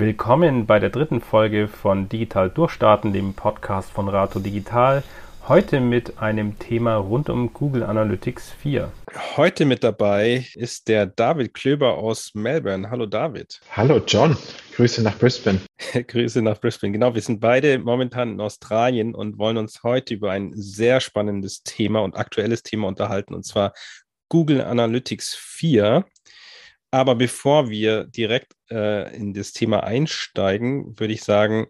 Willkommen bei der dritten Folge von Digital Durchstarten, dem Podcast von Rato Digital. Heute mit einem Thema rund um Google Analytics 4. Heute mit dabei ist der David Klöber aus Melbourne. Hallo David. Hallo John. Grüße nach Brisbane. Grüße nach Brisbane. Genau, wir sind beide momentan in Australien und wollen uns heute über ein sehr spannendes Thema und aktuelles Thema unterhalten, und zwar Google Analytics 4. Aber bevor wir direkt äh, in das Thema einsteigen, würde ich sagen,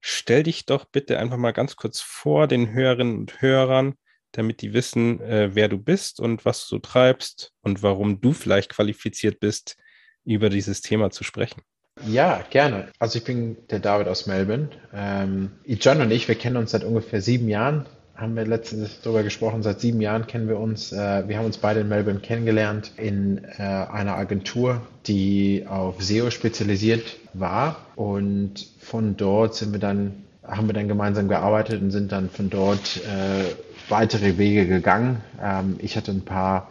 stell dich doch bitte einfach mal ganz kurz vor den Hörerinnen und Hörern, damit die wissen, äh, wer du bist und was du treibst und warum du vielleicht qualifiziert bist, über dieses Thema zu sprechen. Ja, gerne. Also ich bin der David aus Melbourne. Ähm, John und ich, wir kennen uns seit ungefähr sieben Jahren haben wir letztens darüber gesprochen. Seit sieben Jahren kennen wir uns. Äh, wir haben uns beide in Melbourne kennengelernt in äh, einer Agentur, die auf SEO spezialisiert war. Und von dort sind wir dann, haben wir dann gemeinsam gearbeitet und sind dann von dort äh, weitere Wege gegangen. Ähm, ich hatte ein paar,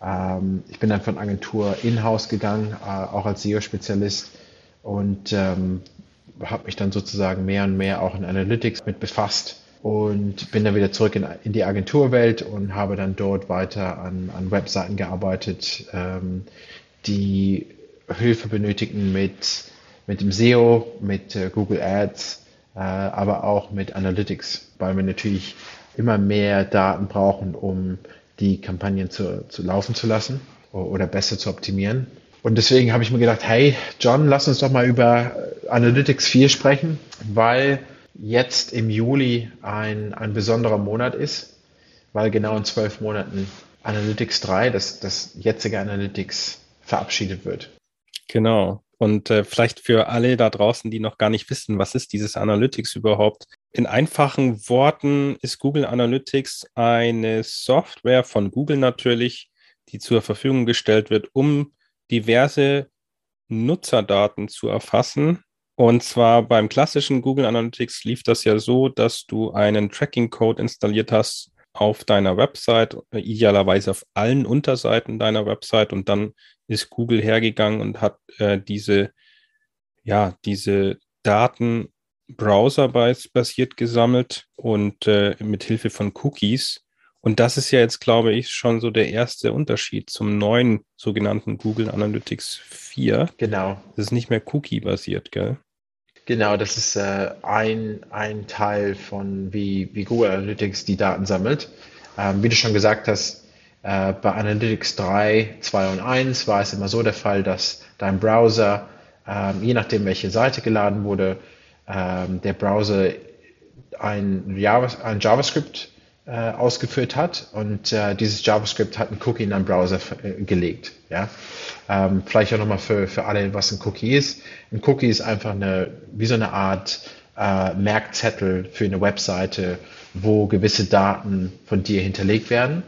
ähm, ich bin dann von Agentur in-house gegangen, auch als SEO-Spezialist und ähm, habe mich dann sozusagen mehr und mehr auch in Analytics mit befasst und bin dann wieder zurück in, in die Agenturwelt und habe dann dort weiter an, an Webseiten gearbeitet, ähm, die Hilfe benötigen mit, mit dem SEO, mit äh, Google Ads, äh, aber auch mit Analytics, weil wir natürlich immer mehr Daten brauchen, um die Kampagnen zu, zu laufen zu lassen oder besser zu optimieren. Und deswegen habe ich mir gedacht, hey John, lass uns doch mal über Analytics 4 sprechen, weil jetzt im Juli ein, ein besonderer Monat ist, weil genau in zwölf Monaten Analytics 3, das, das jetzige Analytics, verabschiedet wird. Genau. Und äh, vielleicht für alle da draußen, die noch gar nicht wissen, was ist dieses Analytics überhaupt? In einfachen Worten ist Google Analytics eine Software von Google natürlich, die zur Verfügung gestellt wird, um diverse Nutzerdaten zu erfassen und zwar beim klassischen Google Analytics lief das ja so, dass du einen Tracking-Code installiert hast auf deiner Website, idealerweise auf allen Unterseiten deiner Website und dann ist Google hergegangen und hat äh, diese, ja, diese Daten browserbasiert gesammelt und äh, mit Hilfe von Cookies. Und das ist ja jetzt, glaube ich, schon so der erste Unterschied zum neuen sogenannten Google Analytics 4. Genau. Das ist nicht mehr Cookie-basiert, gell? Genau, das ist äh, ein, ein Teil von, wie, wie Google Analytics die Daten sammelt. Ähm, wie du schon gesagt hast, äh, bei Analytics 3, 2 und 1 war es immer so der Fall, dass dein Browser, ähm, je nachdem welche Seite geladen wurde, ähm, der Browser ein, Java, ein JavaScript äh, ausgeführt hat und äh, dieses JavaScript hat einen Cookie in deinen Browser äh, gelegt. Ja? Ähm, vielleicht auch nochmal für, für alle, was ein Cookie ist. Ein Cookie ist einfach eine, wie so eine Art äh, Merkzettel für eine Webseite, wo gewisse Daten von dir hinterlegt werden.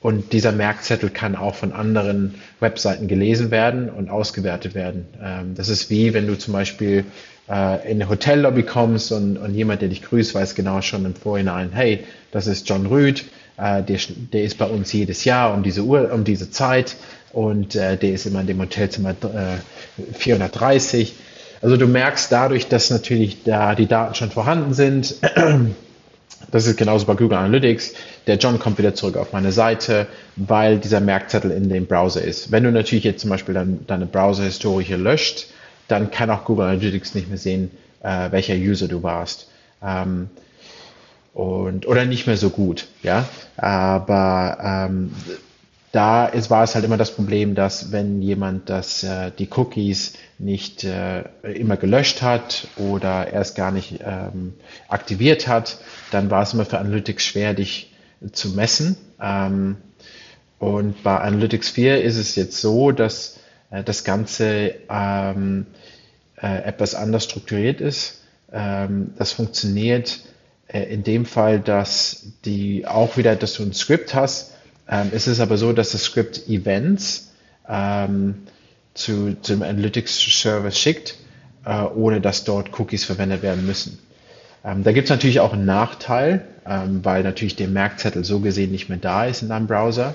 Und dieser Merkzettel kann auch von anderen Webseiten gelesen werden und ausgewertet werden. Ähm, das ist wie, wenn du zum Beispiel äh, in eine Hotellobby kommst und, und jemand, der dich grüßt, weiß genau schon im Vorhinein, hey, das ist John Rüd, äh, der, der ist bei uns jedes Jahr um diese Uhr, um diese Zeit und äh, der ist immer in dem Hotelzimmer äh, 430. Also du merkst dadurch, dass natürlich da die Daten schon vorhanden sind. Das ist genauso bei Google Analytics. Der John kommt wieder zurück auf meine Seite, weil dieser Merkzettel in dem Browser ist. Wenn du natürlich jetzt zum Beispiel dann deine Browser-Historie löscht, dann kann auch Google Analytics nicht mehr sehen, äh, welcher User du warst. Ähm, und, oder nicht mehr so gut, ja. Aber ähm, da ist, war es halt immer das Problem, dass wenn jemand das, äh, die Cookies nicht äh, immer gelöscht hat oder erst gar nicht ähm, aktiviert hat, dann war es immer für Analytics schwer, dich zu messen. Ähm, und bei Analytics 4 ist es jetzt so, dass das Ganze ähm, äh, etwas anders strukturiert ist. Ähm, das funktioniert äh, in dem Fall, dass die auch wieder, dass du ein Skript hast. Ähm, es ist aber so, dass das Skript Events ähm, zu, zum Analytics Service schickt, äh, ohne dass dort Cookies verwendet werden müssen. Ähm, da gibt es natürlich auch einen Nachteil, ähm, weil natürlich der Merkzettel so gesehen nicht mehr da ist in deinem Browser.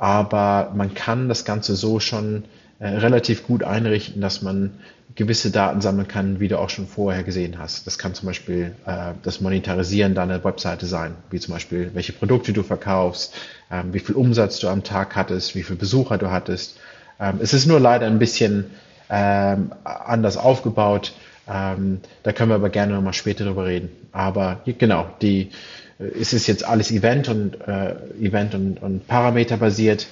Aber man kann das Ganze so schon äh, relativ gut einrichten, dass man gewisse Daten sammeln kann, wie du auch schon vorher gesehen hast. Das kann zum Beispiel äh, das Monetarisieren deiner Webseite sein, wie zum Beispiel, welche Produkte du verkaufst, ähm, wie viel Umsatz du am Tag hattest, wie viele Besucher du hattest. Ähm, es ist nur leider ein bisschen ähm, anders aufgebaut. Ähm, da können wir aber gerne nochmal später drüber reden. Aber genau, die, äh, es ist jetzt alles Event und äh, Event und, und Parameter basiert.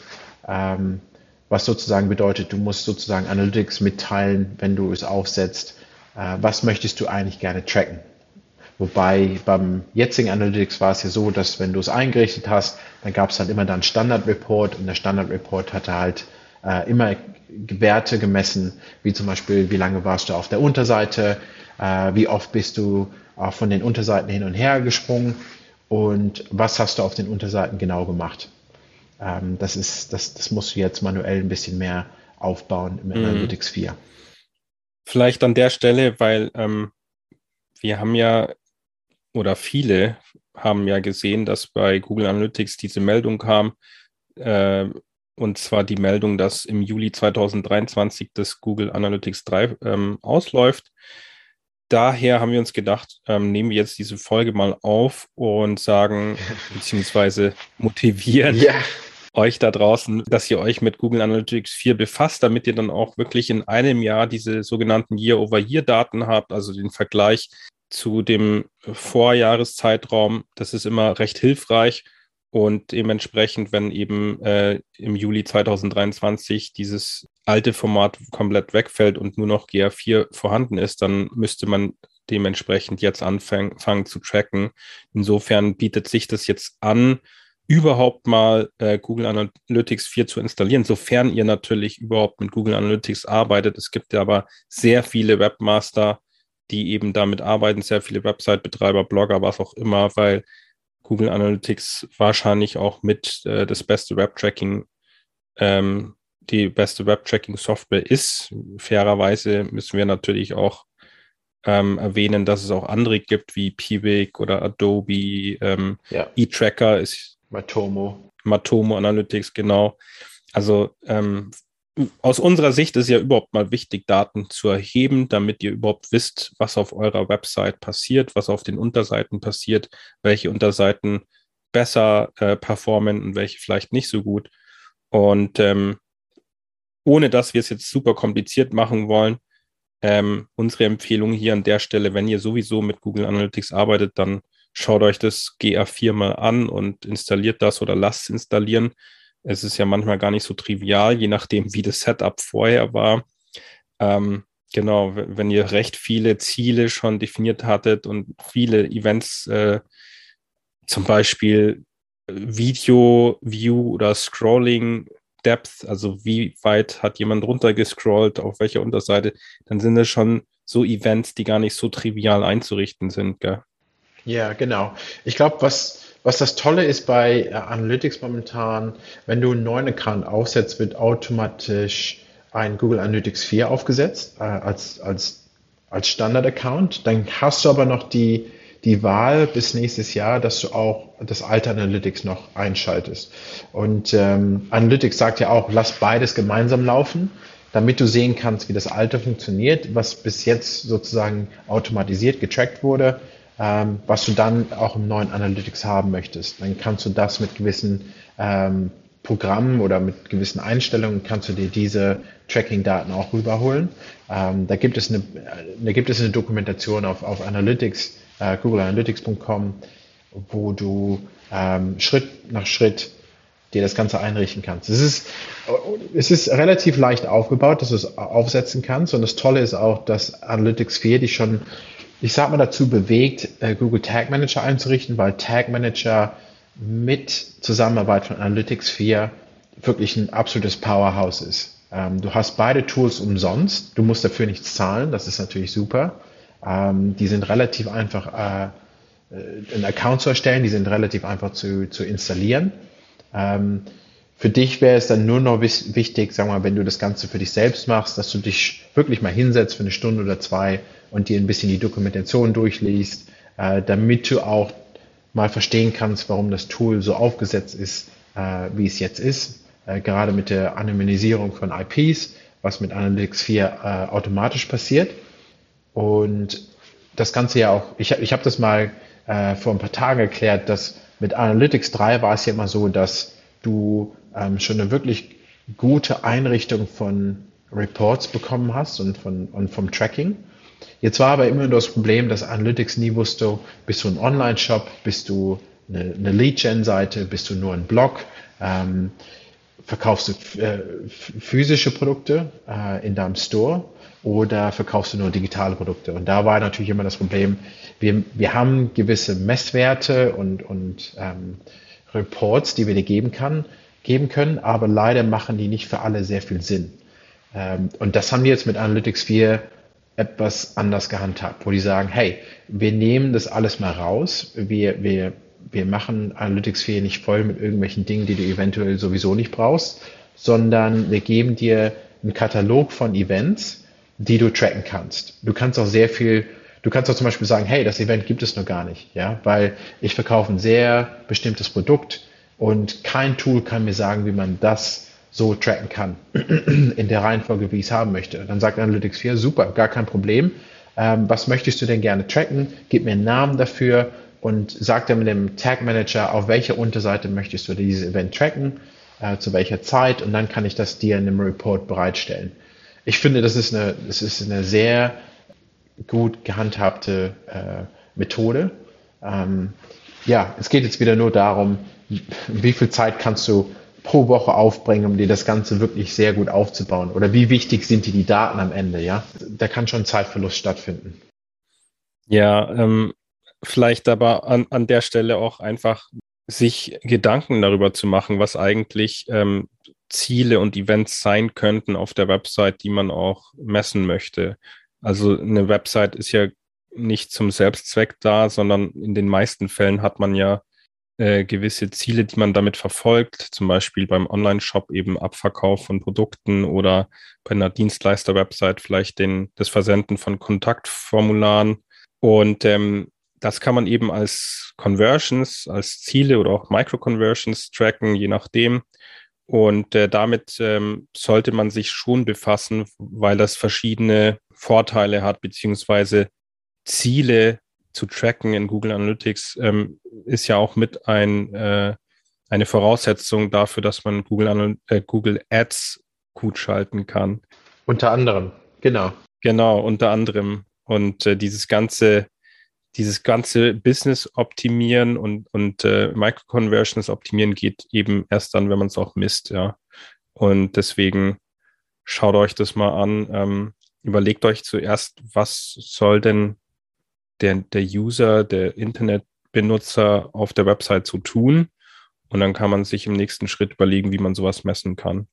Ähm, was sozusagen bedeutet, du musst sozusagen Analytics mitteilen, wenn du es aufsetzt. Äh, was möchtest du eigentlich gerne tracken? Wobei beim jetzigen Analytics war es ja so, dass wenn du es eingerichtet hast, dann gab es halt immer dann Standard-Report und der Standard-Report hatte halt äh, immer Werte gemessen, wie zum Beispiel, wie lange warst du auf der Unterseite, äh, wie oft bist du auch von den Unterseiten hin und her gesprungen und was hast du auf den Unterseiten genau gemacht. Ähm, das, ist, das, das musst du jetzt manuell ein bisschen mehr aufbauen im mhm. Analytics 4. Vielleicht an der Stelle, weil ähm, wir haben ja oder viele haben ja gesehen, dass bei Google Analytics diese Meldung kam, äh, und zwar die Meldung, dass im Juli 2023 das Google Analytics 3 ähm, ausläuft. Daher haben wir uns gedacht, ähm, nehmen wir jetzt diese Folge mal auf und sagen, beziehungsweise motivieren, ja euch da draußen, dass ihr euch mit Google Analytics 4 befasst, damit ihr dann auch wirklich in einem Jahr diese sogenannten Year-over-Year-Daten habt, also den Vergleich zu dem Vorjahreszeitraum. Das ist immer recht hilfreich. Und dementsprechend, wenn eben äh, im Juli 2023 dieses alte Format komplett wegfällt und nur noch GA4 vorhanden ist, dann müsste man dementsprechend jetzt anfangen zu tracken. Insofern bietet sich das jetzt an, überhaupt mal äh, Google Analytics 4 zu installieren, sofern ihr natürlich überhaupt mit Google Analytics arbeitet. Es gibt ja aber sehr viele Webmaster, die eben damit arbeiten, sehr viele Website-Betreiber, Blogger, was auch immer, weil Google Analytics wahrscheinlich auch mit äh, das beste Web-Tracking, ähm, die beste Web-Tracking-Software ist. Fairerweise müssen wir natürlich auch ähm, erwähnen, dass es auch andere gibt wie Piwik oder Adobe. Ähm, ja. E-Tracker ist Matomo. Matomo Analytics, genau. Also ähm, aus unserer Sicht ist ja überhaupt mal wichtig, Daten zu erheben, damit ihr überhaupt wisst, was auf eurer Website passiert, was auf den Unterseiten passiert, welche Unterseiten besser äh, performen und welche vielleicht nicht so gut. Und ähm, ohne dass wir es jetzt super kompliziert machen wollen, ähm, unsere Empfehlung hier an der Stelle, wenn ihr sowieso mit Google Analytics arbeitet, dann schaut euch das GA4 mal an und installiert das oder lasst es installieren. Es ist ja manchmal gar nicht so trivial, je nachdem, wie das Setup vorher war. Ähm, genau, wenn ihr recht viele Ziele schon definiert hattet und viele Events, äh, zum Beispiel Video, View oder Scrolling Depth, also wie weit hat jemand runtergescrollt, auf welcher Unterseite, dann sind es schon so Events, die gar nicht so trivial einzurichten sind. Gell? Ja, genau. Ich glaube, was, was das Tolle ist bei äh, Analytics momentan, wenn du einen neuen Account aufsetzt, wird automatisch ein Google Analytics 4 aufgesetzt äh, als, als, als Standard-Account. Dann hast du aber noch die, die Wahl bis nächstes Jahr, dass du auch das alte Analytics noch einschaltest. Und ähm, Analytics sagt ja auch, lass beides gemeinsam laufen, damit du sehen kannst, wie das alte funktioniert, was bis jetzt sozusagen automatisiert getrackt wurde ähm, was du dann auch im neuen Analytics haben möchtest. Dann kannst du das mit gewissen ähm, Programmen oder mit gewissen Einstellungen kannst du dir diese Tracking-Daten auch rüberholen. Ähm, da gibt es eine, da gibt es eine Dokumentation auf, auf Analytics, äh, googleanalytics.com, wo du ähm, Schritt nach Schritt dir das Ganze einrichten kannst. Es ist, es ist relativ leicht aufgebaut, dass du es aufsetzen kannst. Und das Tolle ist auch, dass Analytics 4 dich schon ich sag mal, dazu bewegt, äh, Google Tag Manager einzurichten, weil Tag Manager mit Zusammenarbeit von Analytics 4 wirklich ein absolutes Powerhouse ist. Ähm, du hast beide Tools umsonst, du musst dafür nichts zahlen, das ist natürlich super. Ähm, die sind relativ einfach, äh, äh einen Account zu erstellen, die sind relativ einfach zu, zu installieren. Für dich wäre es dann nur noch wichtig, wir mal, wenn du das Ganze für dich selbst machst, dass du dich wirklich mal hinsetzt für eine Stunde oder zwei und dir ein bisschen die Dokumentation durchliest, äh, damit du auch mal verstehen kannst, warum das Tool so aufgesetzt ist, äh, wie es jetzt ist. Äh, gerade mit der Anonymisierung von IPs was mit Analytics 4 äh, automatisch passiert. Und das Ganze ja auch, ich, ich habe das mal äh, vor ein paar Tagen erklärt, dass mit Analytics 3 war es ja immer so, dass du ähm, schon eine wirklich gute Einrichtung von Reports bekommen hast und, von, und vom Tracking. Jetzt war aber immer nur das Problem, dass Analytics nie wusste, bist du ein Online-Shop, bist du eine, eine Lead-Gen-Seite, bist du nur ein Blog, ähm, verkaufst du äh, physische Produkte äh, in deinem Store oder verkaufst du nur digitale Produkte? Und da war natürlich immer das Problem, wir, wir haben gewisse Messwerte und, und ähm, Reports, die wir dir geben, kann, geben können, aber leider machen die nicht für alle sehr viel Sinn. Ähm, und das haben die jetzt mit Analytics 4 etwas anders gehandhabt, wo die sagen, hey, wir nehmen das alles mal raus, wir, wir wir machen Analytics 4 nicht voll mit irgendwelchen Dingen, die du eventuell sowieso nicht brauchst, sondern wir geben dir einen Katalog von Events, die du tracken kannst. Du kannst auch sehr viel, du kannst auch zum Beispiel sagen, hey, das Event gibt es noch gar nicht, ja, weil ich verkaufe ein sehr bestimmtes Produkt und kein Tool kann mir sagen, wie man das so tracken kann in der Reihenfolge, wie ich es haben möchte. Dann sagt Analytics 4, super, gar kein Problem. Ähm, was möchtest du denn gerne tracken? Gib mir einen Namen dafür und sagt dann mit dem Tag Manager, auf welcher Unterseite möchtest du dieses Event tracken, äh, zu welcher Zeit und dann kann ich das dir in einem Report bereitstellen. Ich finde, das ist eine, das ist eine sehr gut gehandhabte äh, Methode. Ähm, ja, es geht jetzt wieder nur darum, wie viel Zeit kannst du pro Woche aufbringen, um dir das Ganze wirklich sehr gut aufzubauen? Oder wie wichtig sind dir die Daten am Ende? Ja, da kann schon Zeitverlust stattfinden. Ja, ähm, vielleicht aber an, an der Stelle auch einfach sich Gedanken darüber zu machen, was eigentlich ähm, Ziele und Events sein könnten auf der Website, die man auch messen möchte. Also eine Website ist ja nicht zum Selbstzweck da, sondern in den meisten Fällen hat man ja äh, gewisse Ziele, die man damit verfolgt, zum Beispiel beim Online-Shop eben Abverkauf von Produkten oder bei einer Dienstleister-Website vielleicht den, das Versenden von Kontaktformularen. Und ähm, das kann man eben als Conversions, als Ziele oder auch Micro-Conversions tracken, je nachdem. Und äh, damit ähm, sollte man sich schon befassen, weil das verschiedene Vorteile hat, beziehungsweise Ziele zu tracken in Google Analytics ähm, ist ja auch mit ein, äh, eine Voraussetzung dafür, dass man Google, äh, Google Ads gut schalten kann. Unter anderem, genau. Genau, unter anderem. Und äh, dieses ganze dieses ganze Business optimieren und, und äh, Microconversions optimieren geht eben erst dann, wenn man es auch misst, ja. Und deswegen schaut euch das mal an. Ähm, überlegt euch zuerst, was soll denn der, der User, der Internetbenutzer auf der Website so tun? Und dann kann man sich im nächsten Schritt überlegen, wie man sowas messen kann.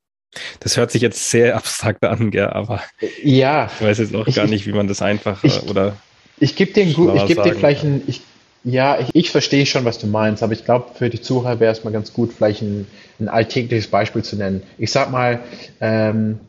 Das hört sich jetzt sehr abstrakt an, gell, aber ja, ich weiß jetzt auch gar nicht, wie man das einfacher ich, oder ich gebe dir, ich geb dir vielleicht ein, ich, ja, ich, ich verstehe schon, was du meinst, aber ich glaube, für die Zuhörer wäre es mal ganz gut, vielleicht ein, ein alltägliches Beispiel zu nennen. Ich sag mal, ähm,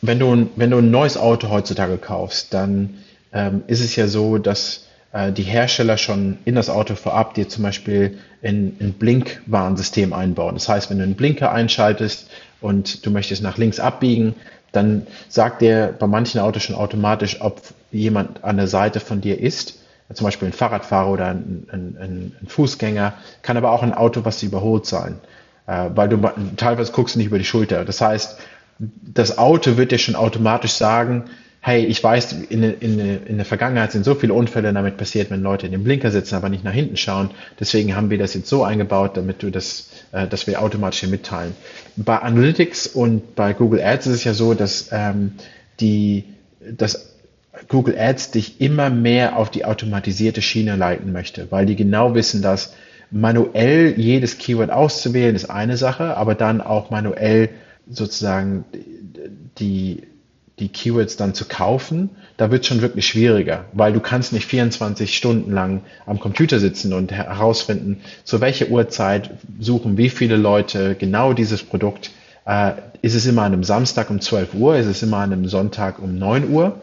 wenn, du, wenn du ein neues Auto heutzutage kaufst, dann ähm, ist es ja so, dass äh, die Hersteller schon in das Auto vorab dir zum Beispiel ein, ein Blinkwarnsystem einbauen. Das heißt, wenn du einen Blinker einschaltest und du möchtest nach links abbiegen, dann sagt der bei manchen Autos schon automatisch, ob jemand an der Seite von dir ist, zum Beispiel ein Fahrradfahrer oder ein, ein, ein Fußgänger, kann aber auch ein Auto, was überholt sein, äh, weil du teilweise guckst nicht über die Schulter. Das heißt, das Auto wird dir schon automatisch sagen, hey, ich weiß, in, in, in der Vergangenheit sind so viele Unfälle damit passiert, wenn Leute in dem Blinker sitzen, aber nicht nach hinten schauen. Deswegen haben wir das jetzt so eingebaut, damit du das, äh, dass wir automatisch hier mitteilen. Bei Analytics und bei Google Ads ist es ja so, dass ähm, die, dass Google Ads dich immer mehr auf die automatisierte Schiene leiten möchte, weil die genau wissen, dass manuell jedes Keyword auszuwählen ist eine Sache, aber dann auch manuell sozusagen die die Keywords dann zu kaufen, da wird es schon wirklich schwieriger, weil du kannst nicht 24 Stunden lang am Computer sitzen und herausfinden, zu welcher Uhrzeit suchen wie viele Leute genau dieses Produkt. Äh, ist es immer an einem Samstag um 12 Uhr? Ist es immer an einem Sonntag um 9 Uhr?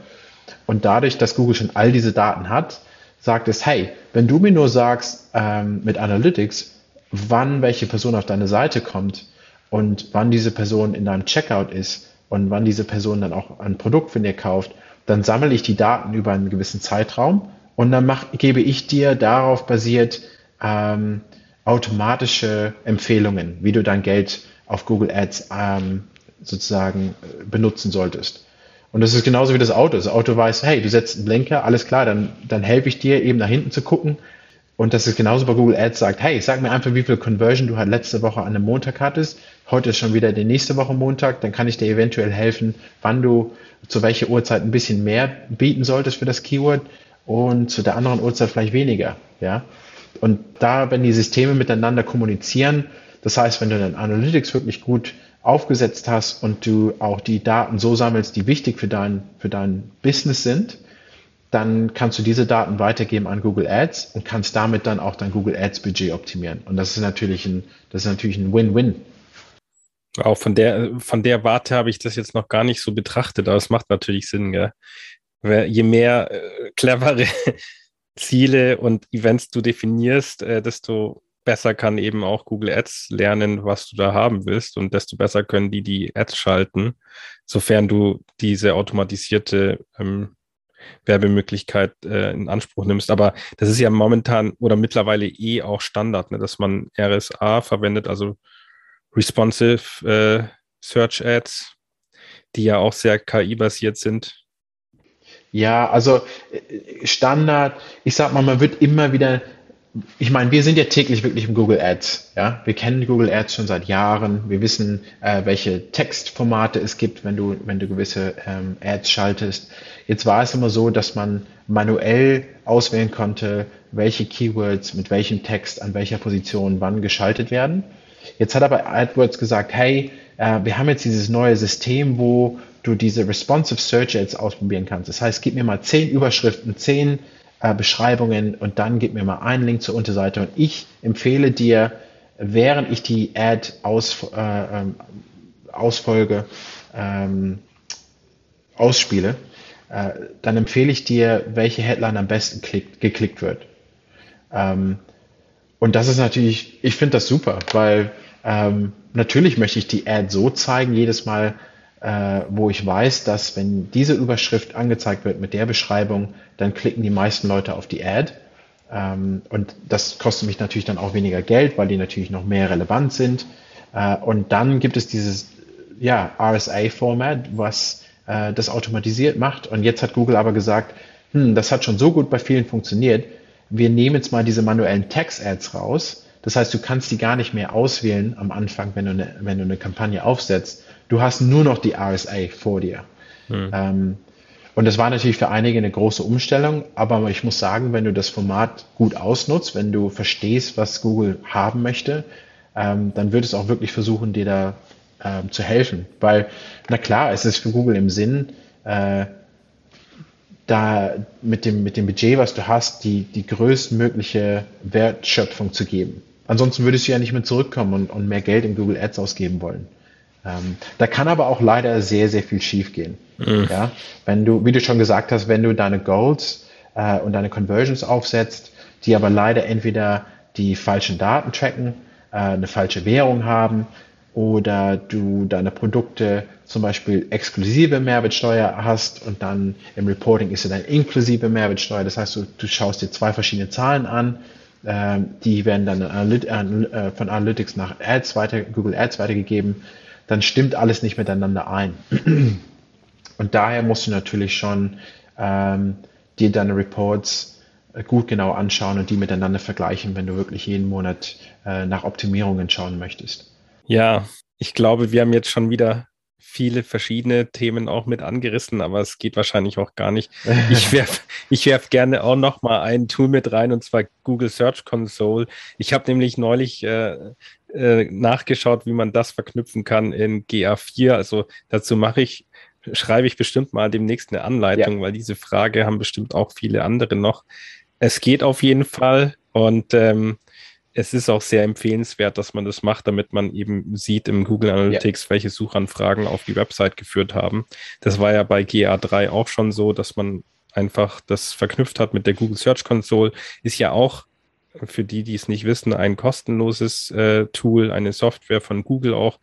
Und dadurch, dass Google schon all diese Daten hat, sagt es, hey, wenn du mir nur sagst ähm, mit Analytics, wann welche Person auf deine Seite kommt und wann diese Person in deinem Checkout ist, und wann diese Person dann auch ein Produkt von dir kauft, dann sammle ich die Daten über einen gewissen Zeitraum und dann mach, gebe ich dir darauf basiert ähm, automatische Empfehlungen, wie du dein Geld auf Google Ads ähm, sozusagen äh, benutzen solltest. Und das ist genauso wie das Auto. Das Auto weiß, hey, du setzt einen Blinker, alles klar, dann, dann helfe ich dir eben nach hinten zu gucken. Und das ist genauso bei Google Ads sagt, hey, sag mir einfach, wie viel Conversion du halt letzte Woche an einem Montag hattest. Heute ist schon wieder die nächste Woche Montag. Dann kann ich dir eventuell helfen, wann du zu welcher Uhrzeit ein bisschen mehr bieten solltest für das Keyword und zu der anderen Uhrzeit vielleicht weniger. Ja. Und da, wenn die Systeme miteinander kommunizieren, das heißt, wenn du dein Analytics wirklich gut aufgesetzt hast und du auch die Daten so sammelst, die wichtig für dein, für dein Business sind, dann kannst du diese Daten weitergeben an Google Ads und kannst damit dann auch dein Google Ads Budget optimieren. Und das ist natürlich ein, das ist natürlich ein Win-Win. Auch von der, von der Warte habe ich das jetzt noch gar nicht so betrachtet, aber es macht natürlich Sinn, gell? Je mehr äh, clevere Ziele und Events du definierst, äh, desto besser kann eben auch Google Ads lernen, was du da haben willst und desto besser können die die Ads schalten, sofern du diese automatisierte ähm, Werbemöglichkeit äh, in Anspruch nimmst. Aber das ist ja momentan oder mittlerweile eh auch Standard, ne, dass man RSA verwendet, also Responsive äh, Search Ads, die ja auch sehr KI-basiert sind. Ja, also äh, Standard, ich sag mal, man wird immer wieder ich meine, wir sind ja täglich wirklich im Google Ads. Ja, wir kennen Google Ads schon seit Jahren. Wir wissen, äh, welche Textformate es gibt, wenn du, wenn du gewisse ähm, Ads schaltest. Jetzt war es immer so, dass man manuell auswählen konnte, welche Keywords mit welchem Text an welcher Position wann geschaltet werden. Jetzt hat aber AdWords gesagt, hey, äh, wir haben jetzt dieses neue System, wo du diese responsive Search Ads ausprobieren kannst. Das heißt, gib mir mal zehn Überschriften, zehn äh, Beschreibungen und dann gib mir mal einen Link zur Unterseite und ich empfehle dir, während ich die Ad aus, äh, ähm, ausfolge, ähm, ausspiele, äh, dann empfehle ich dir, welche Headline am besten klick, geklickt wird. Ähm, und das ist natürlich, ich finde das super, weil ähm, natürlich möchte ich die Ad so zeigen, jedes Mal, äh, wo ich weiß, dass wenn diese Überschrift angezeigt wird mit der Beschreibung, dann klicken die meisten Leute auf die Ad. Ähm, und das kostet mich natürlich dann auch weniger Geld, weil die natürlich noch mehr relevant sind. Äh, und dann gibt es dieses ja, RSA-Format, was äh, das automatisiert macht. Und jetzt hat Google aber gesagt, hm, das hat schon so gut bei vielen funktioniert. Wir nehmen jetzt mal diese manuellen Text-Ads raus. Das heißt, du kannst die gar nicht mehr auswählen am Anfang, wenn du eine, wenn du eine Kampagne aufsetzt, Du hast nur noch die RSA vor dir. Hm. Ähm, und das war natürlich für einige eine große Umstellung, aber ich muss sagen, wenn du das Format gut ausnutzt, wenn du verstehst, was Google haben möchte, ähm, dann wird es auch wirklich versuchen, dir da ähm, zu helfen. Weil, na klar, es ist für Google im Sinn, äh, da mit dem, mit dem Budget, was du hast, die, die größtmögliche Wertschöpfung zu geben. Ansonsten würdest du ja nicht mehr zurückkommen und, und mehr Geld in Google Ads ausgeben wollen. Ähm, da kann aber auch leider sehr, sehr viel schiefgehen. Mhm. Ja? Wenn du, wie du schon gesagt hast, wenn du deine Goals äh, und deine Conversions aufsetzt, die aber leider entweder die falschen Daten tracken, äh, eine falsche Währung haben oder du deine Produkte zum Beispiel exklusive Mehrwertsteuer hast und dann im Reporting ist es dann inklusive Mehrwertsteuer. Das heißt, du, du schaust dir zwei verschiedene Zahlen an, die werden dann äh, von Analytics nach Ads weiter, Google Ads weitergegeben dann stimmt alles nicht miteinander ein. Und daher musst du natürlich schon ähm, dir deine Reports äh, gut genau anschauen und die miteinander vergleichen, wenn du wirklich jeden Monat äh, nach Optimierungen schauen möchtest. Ja, ich glaube, wir haben jetzt schon wieder viele verschiedene Themen auch mit angerissen, aber es geht wahrscheinlich auch gar nicht. Ich werfe ich werf gerne auch noch mal ein Tool mit rein und zwar Google Search Console. Ich habe nämlich neulich äh, äh, nachgeschaut, wie man das verknüpfen kann in GA4. Also dazu mache ich, schreibe ich bestimmt mal demnächst eine Anleitung, ja. weil diese Frage haben bestimmt auch viele andere noch. Es geht auf jeden Fall und ähm, es ist auch sehr empfehlenswert, dass man das macht, damit man eben sieht im Google Analytics, ja. welche Suchanfragen auf die Website geführt haben. Das war ja bei GA3 auch schon so, dass man einfach das verknüpft hat mit der Google Search Console. Ist ja auch für die, die es nicht wissen, ein kostenloses äh, Tool, eine Software von Google auch.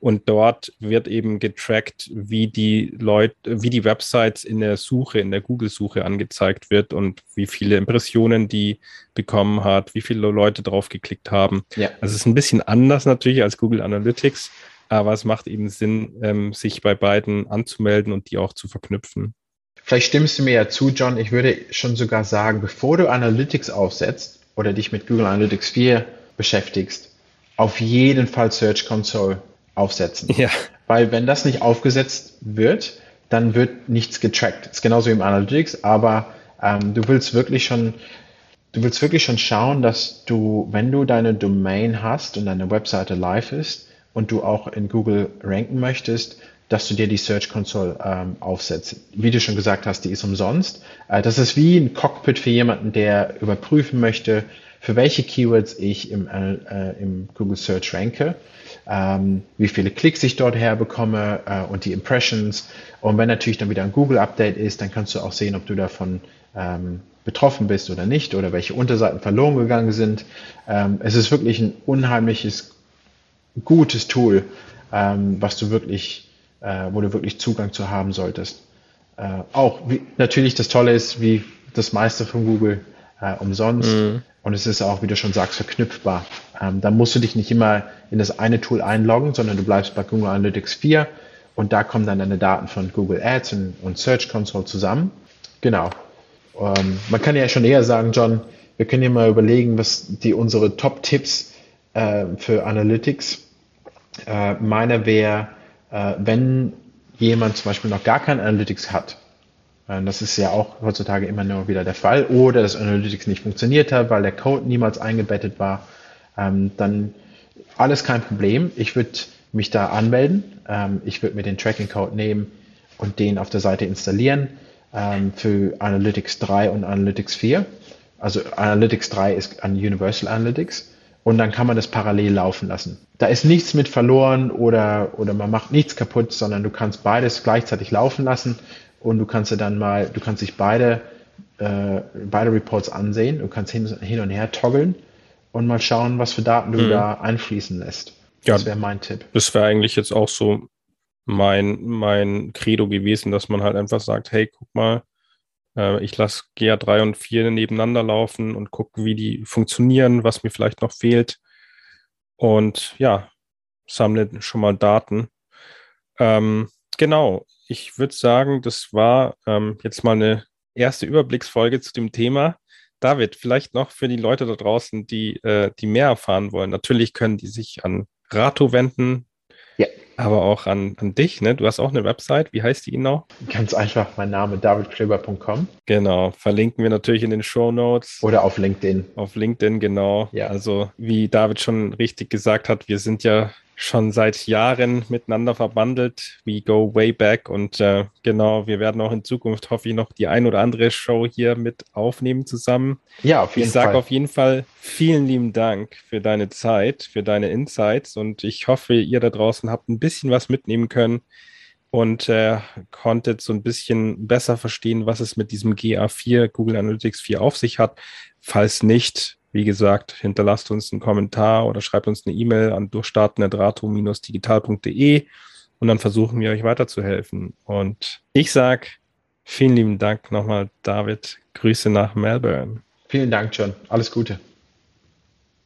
Und dort wird eben getrackt, wie die Leute, wie die Websites in der Suche, in der Google-Suche angezeigt wird und wie viele Impressionen die bekommen hat, wie viele Leute drauf geklickt haben. Ja. Also es ist ein bisschen anders natürlich als Google Analytics, aber es macht eben Sinn, ähm, sich bei beiden anzumelden und die auch zu verknüpfen. Vielleicht stimmst du mir ja zu, John. Ich würde schon sogar sagen, bevor du Analytics aufsetzt oder dich mit Google Analytics 4 beschäftigst, auf jeden Fall Search Console aufsetzen. Ja. Weil wenn das nicht aufgesetzt wird, dann wird nichts getrackt. Das ist genauso wie im Analytics, aber ähm, du willst wirklich schon, du willst wirklich schon schauen, dass du, wenn du deine Domain hast und deine Webseite live ist, und du auch in Google ranken möchtest, dass du dir die Search Console ähm, aufsetzt. Wie du schon gesagt hast, die ist umsonst. Äh, das ist wie ein Cockpit für jemanden, der überprüfen möchte, für welche Keywords ich im, äh, im Google Search ranke, ähm, wie viele Klicks ich dort herbekomme äh, und die Impressions. Und wenn natürlich dann wieder ein Google Update ist, dann kannst du auch sehen, ob du davon ähm, betroffen bist oder nicht oder welche Unterseiten verloren gegangen sind. Ähm, es ist wirklich ein unheimliches gutes Tool, ähm, was du wirklich, äh, wo du wirklich Zugang zu haben solltest. Äh, auch wie, natürlich das Tolle ist, wie das meiste von Google äh, umsonst. Mhm. Und es ist auch, wie du schon sagst, verknüpfbar. Ähm, da musst du dich nicht immer in das eine Tool einloggen, sondern du bleibst bei Google Analytics 4 und da kommen dann deine Daten von Google Ads und, und Search Console zusammen. Genau. Ähm, man kann ja schon eher sagen, John, wir können ja mal überlegen, was die unsere Top-Tipps äh, für Analytics. Äh, meine wäre, äh, wenn jemand zum Beispiel noch gar kein Analytics hat, das ist ja auch heutzutage immer nur wieder der Fall, oder das Analytics nicht funktioniert hat, weil der Code niemals eingebettet war, ähm, dann alles kein Problem. Ich würde mich da anmelden. Ähm, ich würde mir den Tracking-Code nehmen und den auf der Seite installieren ähm, für Analytics 3 und Analytics 4. Also Analytics 3 ist an Universal Analytics und dann kann man das parallel laufen lassen. Da ist nichts mit verloren oder, oder man macht nichts kaputt, sondern du kannst beides gleichzeitig laufen lassen und du kannst dir dann mal, du kannst sich beide, äh, beide Reports ansehen, du kannst hin, hin und her toggeln und mal schauen, was für Daten du mhm. da einfließen lässt. Das ja, wäre mein Tipp. Das wäre eigentlich jetzt auch so mein, mein Credo gewesen, dass man halt einfach sagt, hey, guck mal, äh, ich lasse GA3 und 4 nebeneinander laufen und gucke, wie die funktionieren, was mir vielleicht noch fehlt. Und ja, sammle schon mal Daten. Ähm, genau, ich würde sagen, das war ähm, jetzt mal eine erste Überblicksfolge zu dem Thema. David, vielleicht noch für die Leute da draußen, die, äh, die mehr erfahren wollen. Natürlich können die sich an Rato wenden, ja. Aber auch an, an dich, ne? Du hast auch eine Website. Wie heißt die genau? Ganz einfach, mein Name davidkleber.com. Genau. Verlinken wir natürlich in den Show Notes. Oder auf LinkedIn. Auf LinkedIn, genau. Ja. Also, wie David schon richtig gesagt hat, wir sind ja schon seit Jahren miteinander verbandelt. We go way back und äh, genau, wir werden auch in Zukunft, hoffe ich, noch die ein oder andere Show hier mit aufnehmen zusammen. Ja, auf jeden ich Fall. Ich sage auf jeden Fall vielen lieben Dank für deine Zeit, für deine Insights und ich hoffe, ihr da draußen habt ein bisschen was mitnehmen können und äh, konntet so ein bisschen besser verstehen, was es mit diesem GA4, Google Analytics 4 auf sich hat. Falls nicht, wie gesagt, hinterlasst uns einen Kommentar oder schreibt uns eine E-Mail an durchstarten.rato-digital.de und dann versuchen wir euch weiterzuhelfen. Und ich sage vielen lieben Dank nochmal, David. Grüße nach Melbourne. Vielen Dank, John. Alles Gute.